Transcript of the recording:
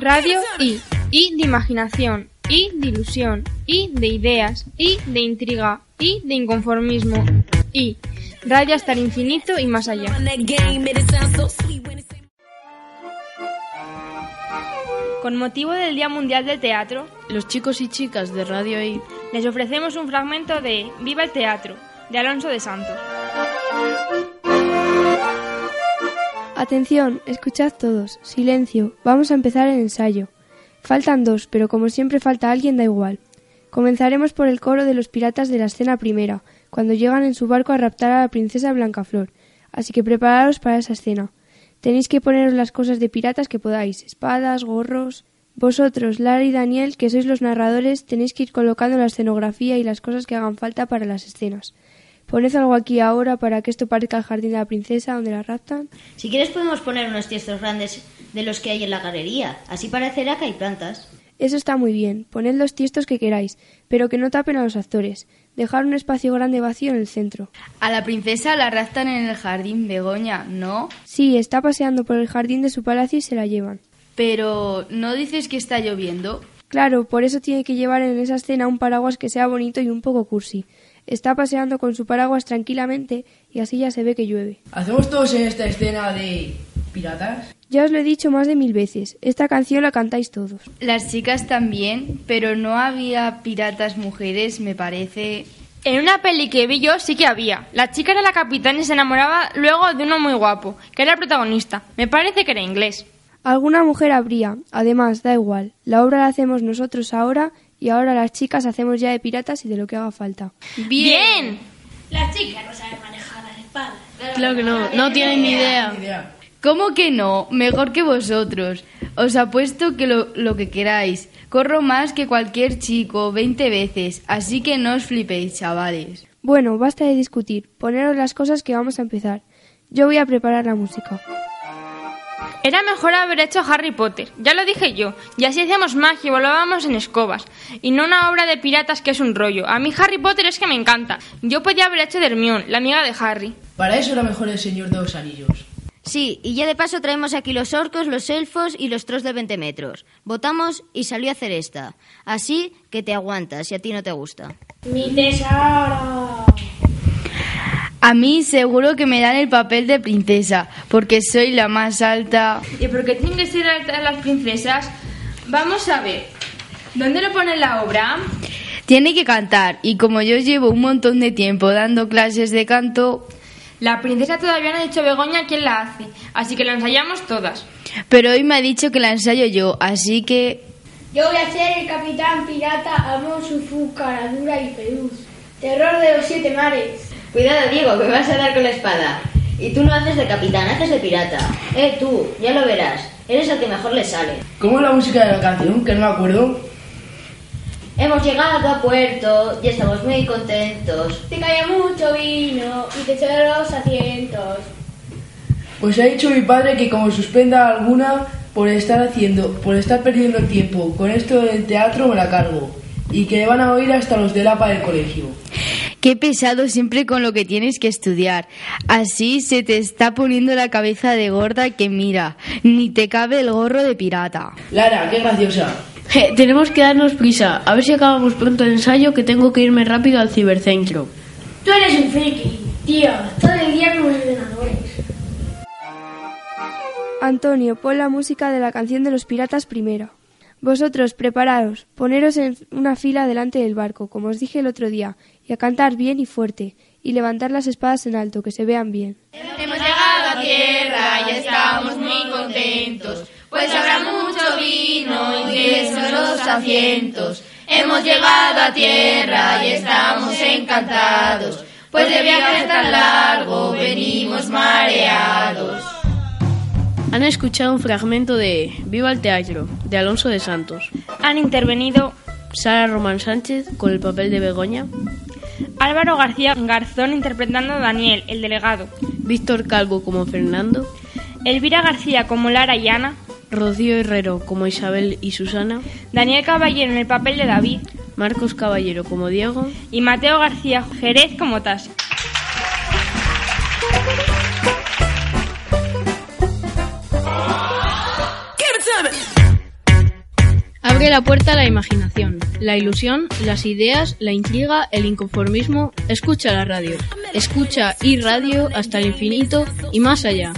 Radio I. I de imaginación. I de ilusión. I de ideas. I de intriga. I de inconformismo. I. Radio hasta el infinito y más allá. Con motivo del Día Mundial del Teatro, Los chicos y chicas de Radio I les ofrecemos un fragmento de Viva el Teatro, de Alonso de Santos. Atención, escuchad todos. Silencio. Vamos a empezar el ensayo. Faltan dos, pero como siempre falta alguien, da igual. Comenzaremos por el coro de los piratas de la escena primera, cuando llegan en su barco a raptar a la princesa Blancaflor. Así que preparaos para esa escena. Tenéis que poneros las cosas de piratas que podáis, espadas, gorros. Vosotros, Lara y Daniel, que sois los narradores, tenéis que ir colocando la escenografía y las cosas que hagan falta para las escenas. Poned algo aquí ahora para que esto parezca el jardín de la princesa donde la raptan. Si quieres podemos poner unos tiestos grandes de los que hay en la galería. Así parecerá que hay plantas. Eso está muy bien. Poned los tiestos que queráis, pero que no tapen a los actores. Dejar un espacio grande vacío en el centro. A la princesa la raptan en el jardín Begoña, ¿no? Sí, está paseando por el jardín de su palacio y se la llevan. Pero ¿no dices que está lloviendo? Claro, por eso tiene que llevar en esa escena un paraguas que sea bonito y un poco cursi. Está paseando con su paraguas tranquilamente y así ya se ve que llueve. ¿Hacemos todos en esta escena de piratas? Ya os lo he dicho más de mil veces. Esta canción la cantáis todos. Las chicas también, pero no había piratas mujeres, me parece. En una peli que vi yo sí que había. La chica era la capitana y se enamoraba luego de uno muy guapo, que era el protagonista. Me parece que era inglés. Alguna mujer habría. Además, da igual. La obra la hacemos nosotros ahora y ahora las chicas hacemos ya de piratas y de lo que haga falta. ¡Bien! Las chicas no saben manejar las espadas. Claro que no, no tienen ni idea. Ni idea. ¿Cómo que no? Mejor que vosotros. Os apuesto que lo, lo que queráis. Corro más que cualquier chico, 20 veces, así que no os flipéis, chavales. Bueno, basta de discutir. Poneros las cosas que vamos a empezar. Yo voy a preparar la música. Era mejor haber hecho Harry Potter, ya lo dije yo, y así hacíamos magia y volábamos en escobas, y no una obra de piratas que es un rollo. A mí Harry Potter es que me encanta. Yo podía haber hecho de Hermione, la amiga de Harry. Para eso era mejor el Señor de los Anillos. Sí, y ya de paso traemos aquí los orcos, los elfos y los trolls de 20 metros. Votamos y salió a hacer esta. Así que te aguantas si a ti no te gusta. Mi tesoro. A mí seguro que me dan el papel de princesa, porque soy la más alta. ¿Y por qué tienen que ser altas las princesas? Vamos a ver. ¿Dónde lo pone la obra? Tiene que cantar, y como yo llevo un montón de tiempo dando clases de canto, La princesa todavía no ha dicho Begoña quién la hace, así que lo ensayamos todas. pero hoy me ha dicho que la ensayo yo, así que... Yo voy a ser el capitán pirata Amon Sufu, cara dura y feroz. Terror de los siete mares. Cuidado, Diego, que me vas a dar con la espada. Y tú no haces de capitán, haces de pirata. Eh, tú, ya lo verás. Eres el que mejor le sale. ¿Cómo es la música de la canción? Que no me acuerdo. Hemos llegado a puerto y estamos muy contentos. Te cae mucho vino y te echan los asientos. Pues ha dicho mi padre que como suspenda alguna por estar haciendo, por estar perdiendo el tiempo con esto del teatro me la cargo. Y que van a oír hasta los del APA del colegio. Qué pesado siempre con lo que tienes que estudiar. Así se te está poniendo la cabeza de gorda que mira, ni te cabe el gorro de pirata. Lara, qué graciosa. Je, tenemos que darnos prisa. A ver si acabamos pronto el ensayo que tengo que irme rápido al cibercentro. Tú eres un friki, tío. Todo el día con los ordenadores. Antonio, pon la música de la canción de los piratas primero. Vosotros, preparaos, poneros en una fila delante del barco, como os dije el otro día, y a cantar bien y fuerte, y levantar las espadas en alto, que se vean bien. Hemos llegado a tierra y estamos muy contentos, pues habrá mucho vino y en los asientos. Hemos llegado a tierra y estamos encantados, pues de viaje tan largo venimos mareados. Han escuchado un fragmento de Viva el Teatro, de Alonso de Santos. Han intervenido Sara Román Sánchez con el papel de Begoña. Álvaro García Garzón interpretando a Daniel, el delegado. Víctor Calvo como Fernando. Elvira García como Lara y Ana. Rocío Herrero como Isabel y Susana. Daniel Caballero en el papel de David. Marcos Caballero como Diego. Y Mateo García Jerez como Tasi. abre la puerta a la imaginación, la ilusión, las ideas, la intriga, el inconformismo. Escucha la radio. Escucha y radio hasta el infinito y más allá.